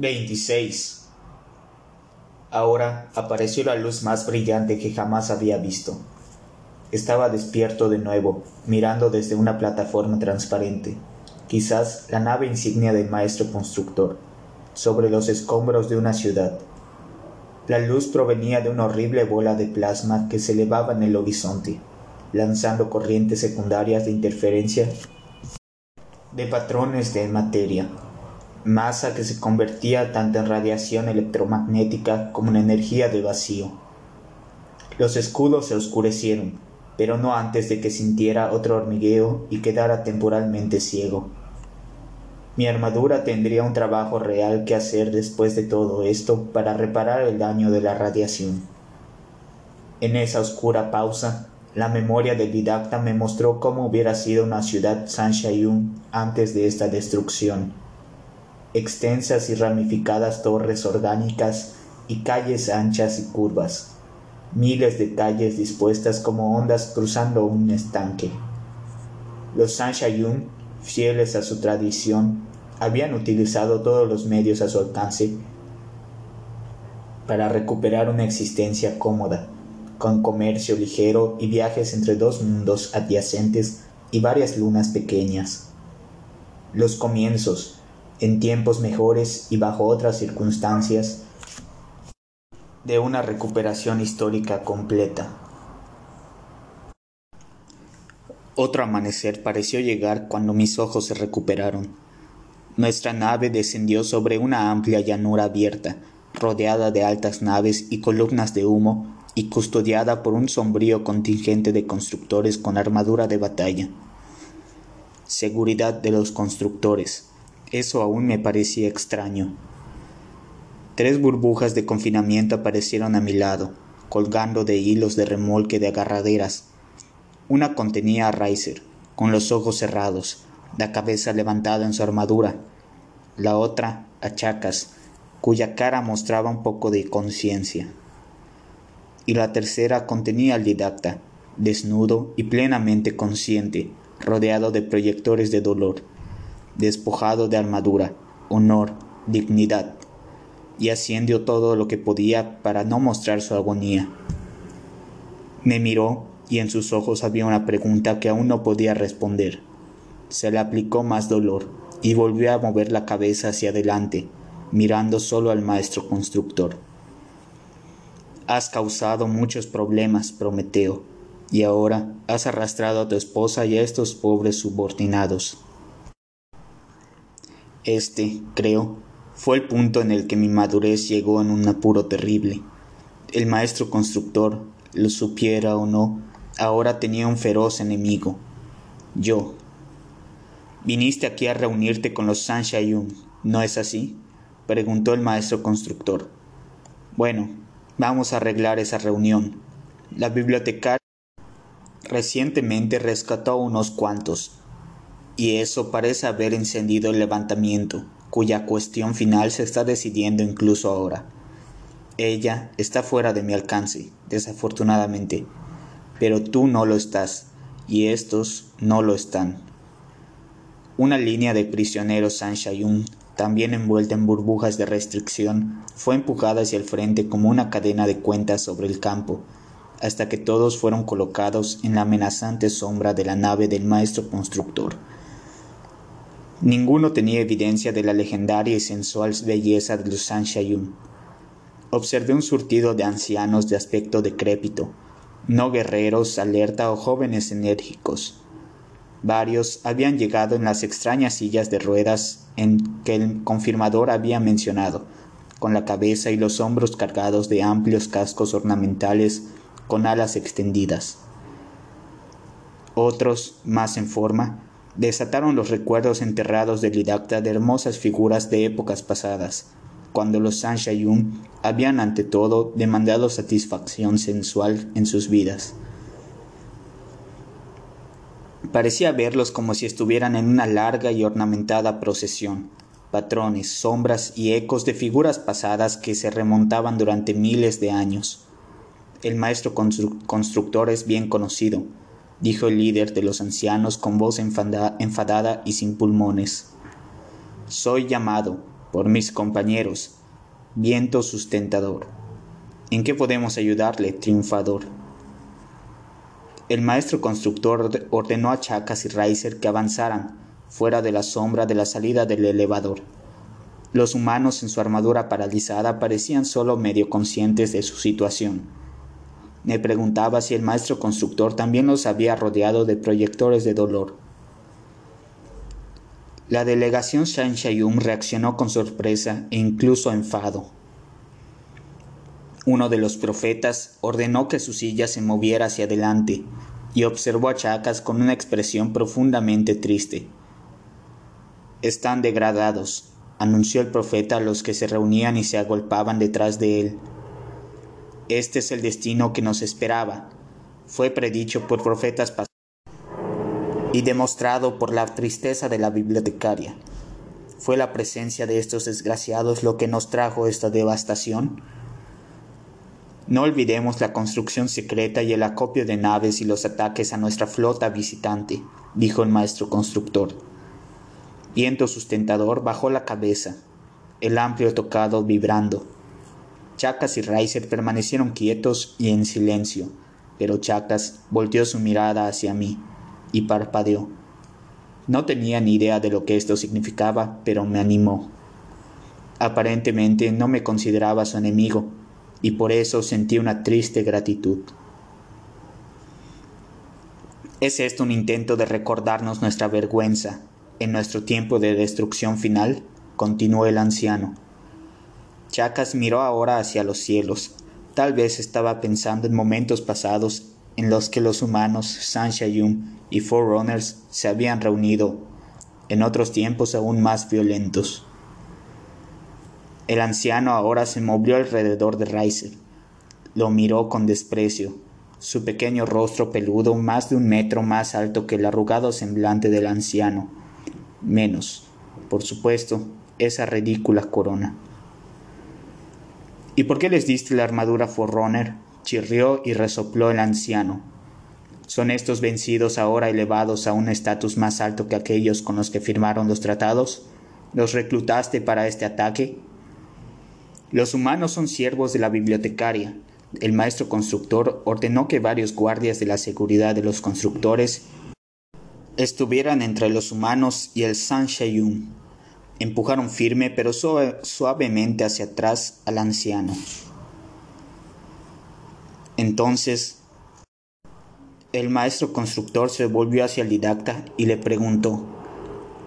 26. Ahora apareció la luz más brillante que jamás había visto. Estaba despierto de nuevo, mirando desde una plataforma transparente, quizás la nave insignia del maestro constructor, sobre los escombros de una ciudad. La luz provenía de una horrible bola de plasma que se elevaba en el horizonte, lanzando corrientes secundarias de interferencia de patrones de materia, masa que se convertía tanto en radiación electromagnética como en energía de vacío. Los escudos se oscurecieron, pero no antes de que sintiera otro hormigueo y quedara temporalmente ciego. Mi armadura tendría un trabajo real que hacer después de todo esto para reparar el daño de la radiación. En esa oscura pausa, la memoria del didacta me mostró cómo hubiera sido una ciudad Sanshayun antes de esta destrucción. Extensas y ramificadas torres orgánicas y calles anchas y curvas, miles de calles dispuestas como ondas cruzando un estanque. Los Sanshayun, fieles a su tradición, habían utilizado todos los medios a su alcance para recuperar una existencia cómoda, con comercio ligero y viajes entre dos mundos adyacentes y varias lunas pequeñas. Los comienzos, en tiempos mejores y bajo otras circunstancias, de una recuperación histórica completa. Otro amanecer pareció llegar cuando mis ojos se recuperaron. Nuestra nave descendió sobre una amplia llanura abierta, rodeada de altas naves y columnas de humo, y custodiada por un sombrío contingente de constructores con armadura de batalla. Seguridad de los constructores. Eso aún me parecía extraño. Tres burbujas de confinamiento aparecieron a mi lado, colgando de hilos de remolque de agarraderas. Una contenía a Riser, con los ojos cerrados, la cabeza levantada en su armadura. La otra a Chacas, cuya cara mostraba un poco de conciencia. Y la tercera contenía al didacta, desnudo y plenamente consciente, rodeado de proyectores de dolor, despojado de armadura, honor, dignidad, y haciendo todo lo que podía para no mostrar su agonía. Me miró y en sus ojos había una pregunta que aún no podía responder. Se le aplicó más dolor y volvió a mover la cabeza hacia adelante, mirando solo al maestro constructor. Has causado muchos problemas, Prometeo, y ahora has arrastrado a tu esposa y a estos pobres subordinados. Este, creo, fue el punto en el que mi madurez llegó en un apuro terrible. El maestro constructor, lo supiera o no, ahora tenía un feroz enemigo. Yo. Viniste aquí a reunirte con los Sanshayun, ¿no es así? preguntó el maestro constructor. Bueno, vamos a arreglar esa reunión. La bibliotecaria recientemente rescató unos cuantos, y eso parece haber encendido el levantamiento, cuya cuestión final se está decidiendo incluso ahora. Ella está fuera de mi alcance, desafortunadamente, pero tú no lo estás, y estos no lo están. Una línea de prisioneros Sanshayun, también envuelta en burbujas de restricción, fue empujada hacia el frente como una cadena de cuentas sobre el campo, hasta que todos fueron colocados en la amenazante sombra de la nave del maestro constructor. Ninguno tenía evidencia de la legendaria y sensual belleza de los Sanshayun. Observé un surtido de ancianos de aspecto decrépito, no guerreros alerta o jóvenes enérgicos. Varios habían llegado en las extrañas sillas de ruedas en que el confirmador había mencionado, con la cabeza y los hombros cargados de amplios cascos ornamentales con alas extendidas. Otros, más en forma, desataron los recuerdos enterrados del didacta de hermosas figuras de épocas pasadas, cuando los Sanshayun habían ante todo demandado satisfacción sensual en sus vidas. Parecía verlos como si estuvieran en una larga y ornamentada procesión, patrones, sombras y ecos de figuras pasadas que se remontaban durante miles de años. El maestro constructor es bien conocido, dijo el líder de los ancianos con voz enfadada y sin pulmones. Soy llamado, por mis compañeros, viento sustentador. ¿En qué podemos ayudarle, triunfador? El maestro constructor ordenó a Chacas y Reiser que avanzaran fuera de la sombra de la salida del elevador. Los humanos en su armadura paralizada parecían solo medio conscientes de su situación. Me preguntaba si el maestro constructor también los había rodeado de proyectores de dolor. La delegación Shan Shayum reaccionó con sorpresa e incluso enfado. Uno de los profetas ordenó que su silla se moviera hacia adelante y observó a Chacas con una expresión profundamente triste. Están degradados, anunció el profeta a los que se reunían y se agolpaban detrás de él. Este es el destino que nos esperaba. Fue predicho por profetas pasados y demostrado por la tristeza de la bibliotecaria. ¿Fue la presencia de estos desgraciados lo que nos trajo esta devastación? No olvidemos la construcción secreta y el acopio de naves y los ataques a nuestra flota visitante, dijo el maestro constructor. Viento sustentador bajó la cabeza, el amplio tocado vibrando. Chacas y Reiser permanecieron quietos y en silencio, pero Chacas volteó su mirada hacia mí y parpadeó. No tenía ni idea de lo que esto significaba, pero me animó. Aparentemente no me consideraba su enemigo, y por eso sentí una triste gratitud. ¿Es esto un intento de recordarnos nuestra vergüenza en nuestro tiempo de destrucción final, continuó el anciano. Chacas miró ahora hacia los cielos. Tal vez estaba pensando en momentos pasados en los que los humanos, Sanshayum y Forerunners se habían reunido, en otros tiempos aún más violentos. El anciano ahora se movió alrededor de Reiser. Lo miró con desprecio. Su pequeño rostro peludo, más de un metro más alto que el arrugado semblante del anciano, menos, por supuesto, esa ridícula corona. ¿Y por qué les diste la armadura Forerunner? chirrió y resopló el anciano. ¿Son estos vencidos ahora elevados a un estatus más alto que aquellos con los que firmaron los tratados? ¿Los reclutaste para este ataque? Los humanos son siervos de la bibliotecaria. El maestro constructor ordenó que varios guardias de la seguridad de los constructores estuvieran entre los humanos y el San Shayun. Empujaron firme pero suavemente hacia atrás al anciano. Entonces, el maestro constructor se volvió hacia el didacta y le preguntó,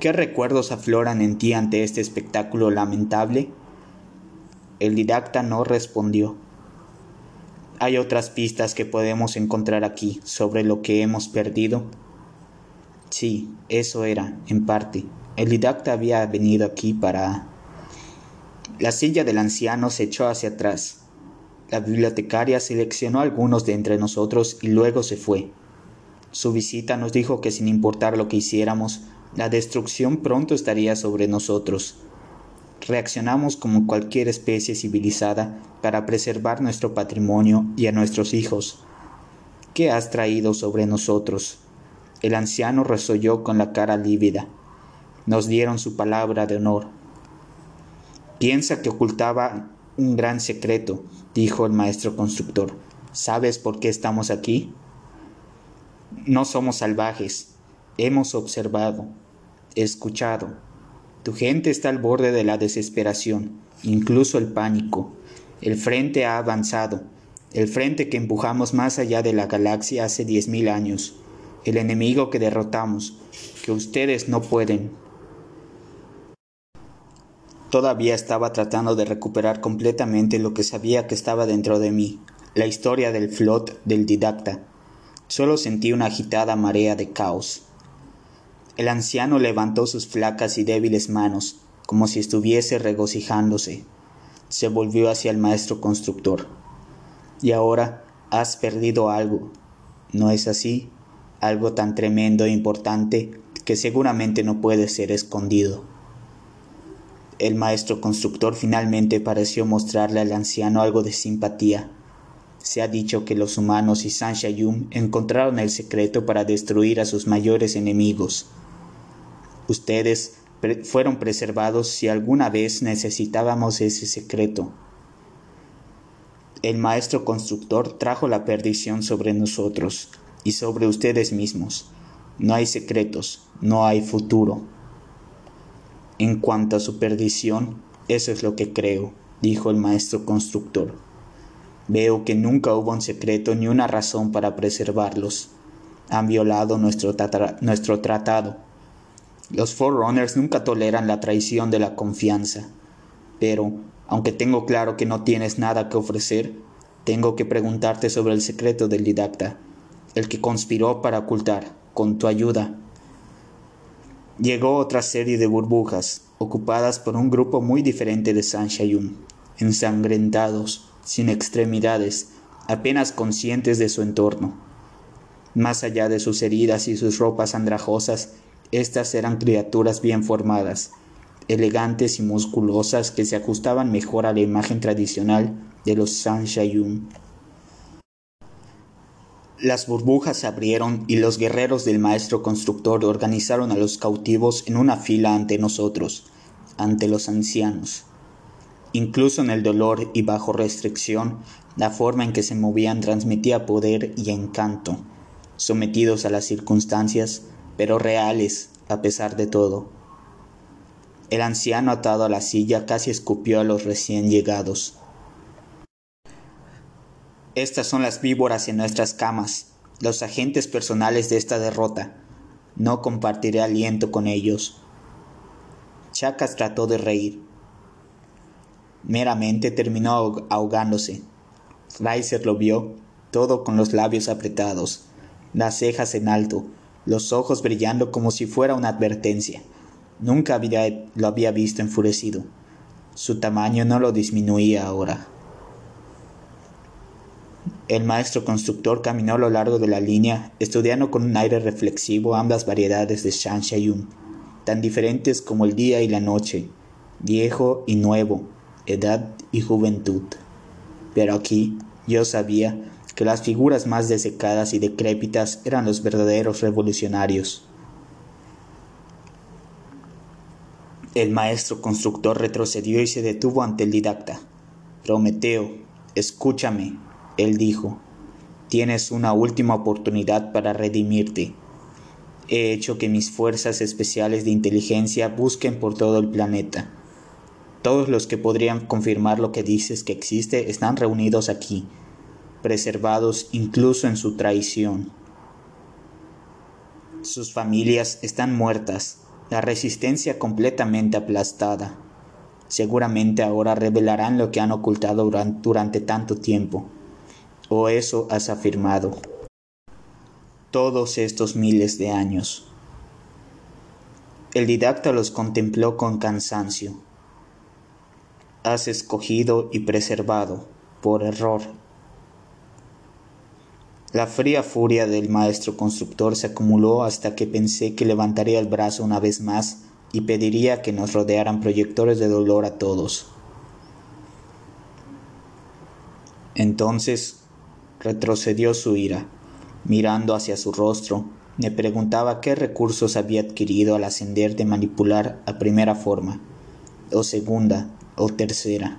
¿qué recuerdos afloran en ti ante este espectáculo lamentable? El didacta no respondió. ¿Hay otras pistas que podemos encontrar aquí sobre lo que hemos perdido? Sí, eso era, en parte. El didacta había venido aquí para... La silla del anciano se echó hacia atrás. La bibliotecaria seleccionó a algunos de entre nosotros y luego se fue. Su visita nos dijo que sin importar lo que hiciéramos, la destrucción pronto estaría sobre nosotros. Reaccionamos como cualquier especie civilizada para preservar nuestro patrimonio y a nuestros hijos. ¿Qué has traído sobre nosotros? El anciano resolló con la cara lívida. Nos dieron su palabra de honor. Piensa que ocultaba un gran secreto, dijo el maestro constructor. ¿Sabes por qué estamos aquí? No somos salvajes. Hemos observado, escuchado. Tu gente está al borde de la desesperación, incluso el pánico. El frente ha avanzado, el frente que empujamos más allá de la galaxia hace diez mil años el enemigo que derrotamos, que ustedes no pueden. Todavía estaba tratando de recuperar completamente lo que sabía que estaba dentro de mí, la historia del flot del didacta. Solo sentí una agitada marea de caos. El anciano levantó sus flacas y débiles manos, como si estuviese regocijándose. Se volvió hacia el maestro constructor. Y ahora has perdido algo. ¿No es así? algo tan tremendo e importante que seguramente no puede ser escondido. El maestro constructor finalmente pareció mostrarle al anciano algo de simpatía. Se ha dicho que los humanos y Sanshayum encontraron el secreto para destruir a sus mayores enemigos. Ustedes fueron preservados si alguna vez necesitábamos ese secreto. El maestro constructor trajo la perdición sobre nosotros y sobre ustedes mismos. No hay secretos, no hay futuro. En cuanto a su perdición, eso es lo que creo, dijo el maestro constructor. Veo que nunca hubo un secreto ni una razón para preservarlos. Han violado nuestro, tratado. Los Forerunners nunca toleran la traición de la confianza. Pero, aunque tengo claro que no tienes nada que ofrecer, tengo que preguntarte sobre el secreto del didacta, el que conspiró para ocultar, con tu ayuda, Llegó otra serie de burbujas, ocupadas por un grupo muy diferente de Sanshayun, ensangrentados, sin extremidades, apenas conscientes de su entorno. Más allá de sus heridas y sus ropas andrajosas, estas eran criaturas bien formadas, elegantes y musculosas que se ajustaban mejor a la imagen tradicional de los Sanshayun. Las burbujas se abrieron y los guerreros del maestro constructor organizaron a los cautivos en una fila ante nosotros, ante los ancianos. Incluso en el dolor y bajo restricción, la forma en que se movían transmitía poder y encanto, sometidos a las circunstancias, pero reales a pesar de todo. El anciano atado a la silla casi escupió a los recién llegados. Estas son las víboras en nuestras camas, los agentes personales de esta derrota. No compartiré aliento con ellos. Chacas trató de reír. Meramente terminó ahogándose. Reiser lo vio, todo con los labios apretados, las cejas en alto, los ojos brillando como si fuera una advertencia. Nunca había, lo había visto enfurecido. Su tamaño no lo disminuía ahora. El maestro constructor caminó a lo largo de la línea, estudiando con un aire reflexivo ambas variedades de Shayun, tan diferentes como el día y la noche, viejo y nuevo, edad y juventud. Pero aquí yo sabía que las figuras más desecadas y decrépitas eran los verdaderos revolucionarios. El maestro constructor retrocedió y se detuvo ante el didacta. Prometeo, escúchame, él dijo, tienes una última oportunidad para redimirte. He hecho que mis fuerzas especiales de inteligencia busquen por todo el planeta. Todos los que podrían confirmar lo que dices que existe están reunidos aquí, preservados incluso en su traición. Sus familias están muertas, la resistencia completamente aplastada. Seguramente ahora revelarán lo que han ocultado durante, tanto tiempo o eso has afirmado. Todos estos miles de años. El didacta los contempló con cansancio. Has escogido y preservado, por error. La fría furia del maestro constructor se acumuló hasta que pensé que levantaría el brazo una vez más y pediría que nos rodearan proyectores de dolor a todos. Entonces retrocedió su ira. Mirando hacia su rostro, me preguntaba qué recursos había adquirido al ascender de manipular a primera forma, o segunda, o tercera.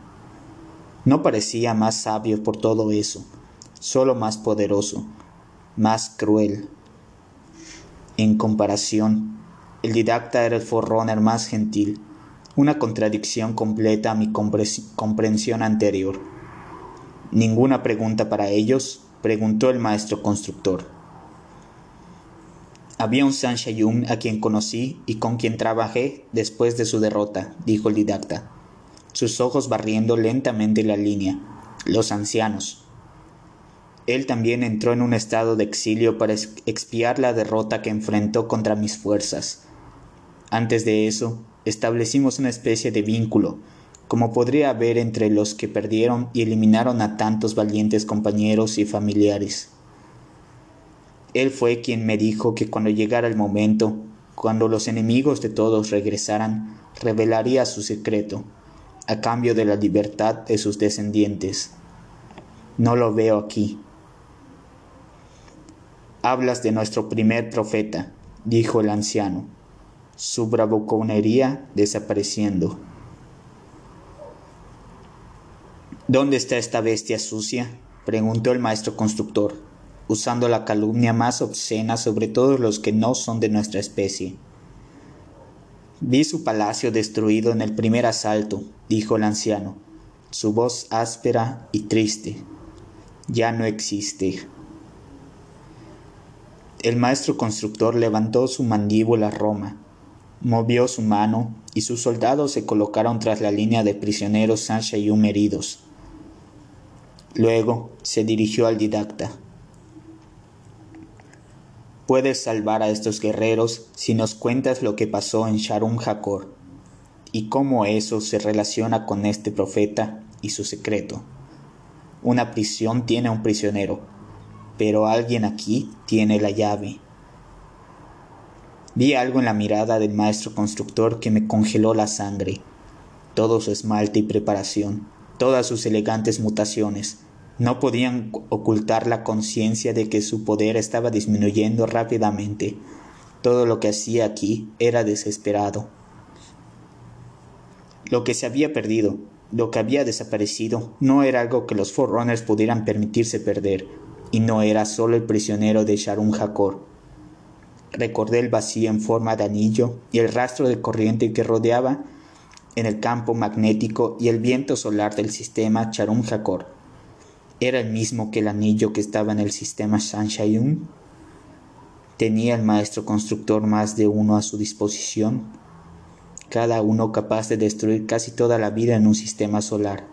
No parecía más sabio por todo eso, solo más poderoso, más cruel. En comparación, el didacta era el forrunner más gentil, una contradicción completa a mi comprensión anterior. Ninguna pregunta para ellos, preguntó el maestro constructor. Había un Sanshayun a quien conocí y con quien trabajé después de su derrota, dijo el didacta, sus ojos barriendo lentamente la línea. Los ancianos. Él también entró en un estado de exilio para expiar la derrota que enfrentó contra mis fuerzas. Antes de eso, establecimos una especie de vínculo, como podría haber entre los que perdieron y eliminaron a tantos valientes compañeros y familiares. Él fue quien me dijo que cuando llegara el momento, cuando los enemigos de todos regresaran, revelaría su secreto, a cambio de la libertad de sus descendientes. No lo veo aquí. Hablas de nuestro primer profeta, dijo el anciano. su bravuconería desapareciendo. ¿Dónde está esta bestia sucia? preguntó el maestro constructor, usando la calumnia más obscena sobre todos los que no son de nuestra especie. Vi su palacio destruido en el primer asalto, dijo el anciano, su voz áspera y triste. Ya no existe. El maestro constructor levantó su mandíbula Roma, movió su mano y sus soldados se colocaron tras la línea de prisioneros un heridos. Luego se dirigió al didacta. Puedes salvar a estos guerreros si nos cuentas lo que pasó en Sharum Hakor y cómo eso se relaciona con este profeta y su secreto. Una prisión tiene un prisionero, pero alguien aquí tiene la llave. Vi algo en la mirada del maestro constructor que me congeló la sangre. Todo su esmalte y preparación, todas sus elegantes mutaciones, no podían ocultar la conciencia de que su poder estaba disminuyendo rápidamente. Todo lo que hacía aquí era desesperado. Lo que se había perdido, lo que había desaparecido, no era algo que los Forerunners pudieran permitirse perder, y no era solo el prisionero de Sharon Hakor. Recordé el vacío en forma de anillo y el rastro de corriente que rodeaba en el campo magnético y el viento solar del sistema Charum Hakor era el mismo que el anillo que estaba en el sistema Sanshayun. Tenía el maestro constructor más de uno a su disposición, cada uno capaz de destruir casi toda la vida en un sistema solar.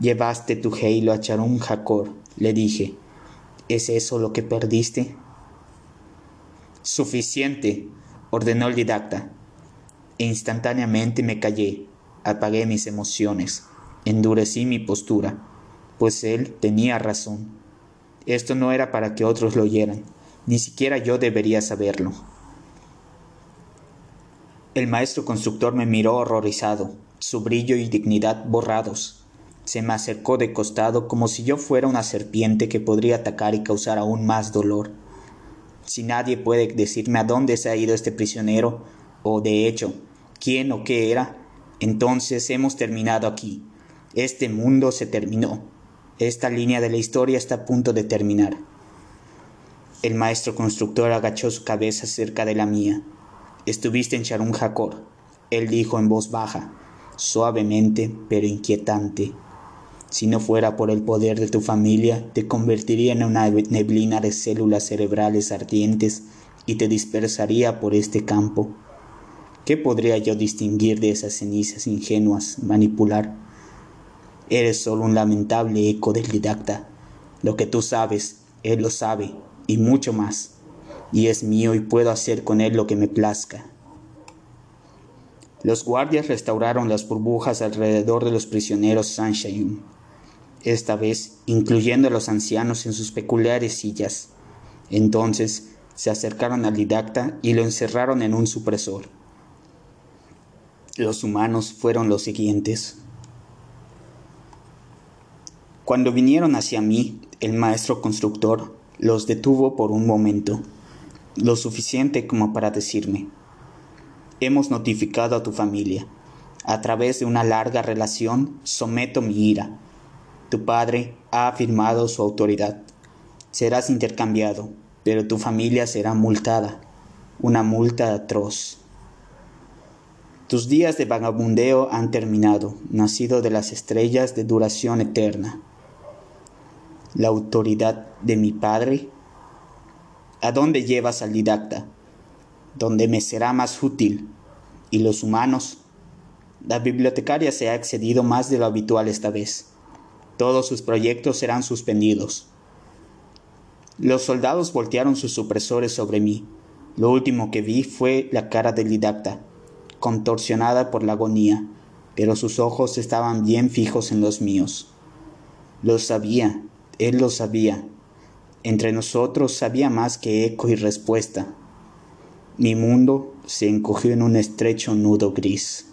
Llevaste tu Halo a Charum Hakor, le dije. ¿Es eso lo que perdiste? Suficiente, ordenó el didacta. E instantáneamente me callé, apagué mis emociones, endurecí mi postura pues él tenía razón. Esto no era para que otros lo oyeran, ni siquiera yo debería saberlo. El maestro constructor me miró horrorizado, su brillo y dignidad borrados. Se me acercó de costado como si yo fuera una serpiente que podría atacar y causar aún más dolor. Si nadie puede decirme a dónde se ha ido este prisionero, o de hecho, quién o qué era, entonces hemos terminado aquí. Este mundo se terminó. Esta línea de la historia está a punto de terminar. El maestro constructor agachó su cabeza cerca de la mía. Estuviste en Sharon Hakor, él dijo en voz baja, suavemente pero inquietante. Si no fuera por el poder de tu familia, te convertiría en una neblina de células cerebrales ardientes y te dispersaría por este campo. ¿Qué podría yo distinguir de esas cenizas ingenuas, manipular? Eres solo un lamentable eco del didacta. Lo que tú sabes, él lo sabe, y mucho más. Y es mío y puedo hacer con él lo que me plazca. Los guardias restauraron las burbujas alrededor de los prisioneros Sunshine, esta vez incluyendo a los ancianos en sus peculiares sillas. Entonces se acercaron al didacta y lo encerraron en un supresor. Los humanos fueron los siguientes. Cuando vinieron hacia mí, el maestro constructor los detuvo por un momento, lo suficiente como para decirme, hemos notificado a tu familia. A través de una larga relación someto mi ira. Tu padre ha afirmado su autoridad. Serás intercambiado, pero tu familia será multada. Una multa atroz. Tus días de vagabundeo han terminado, nacido de las estrellas de duración eterna la autoridad de mi Padre? ¿A dónde llevas al didacta? Donde me será más útil. ¿Y los humanos? La bibliotecaria se ha excedido más de lo habitual esta vez. Todos sus proyectos serán suspendidos. Los soldados voltearon sus supresores sobre mí. Lo último que vi fue la cara del didacta, contorsionada por la agonía, pero sus ojos estaban bien fijos en los míos. Lo sabía, él lo sabía. Entre nosotros había más que eco y respuesta. Mi mundo se encogió en un estrecho nudo gris.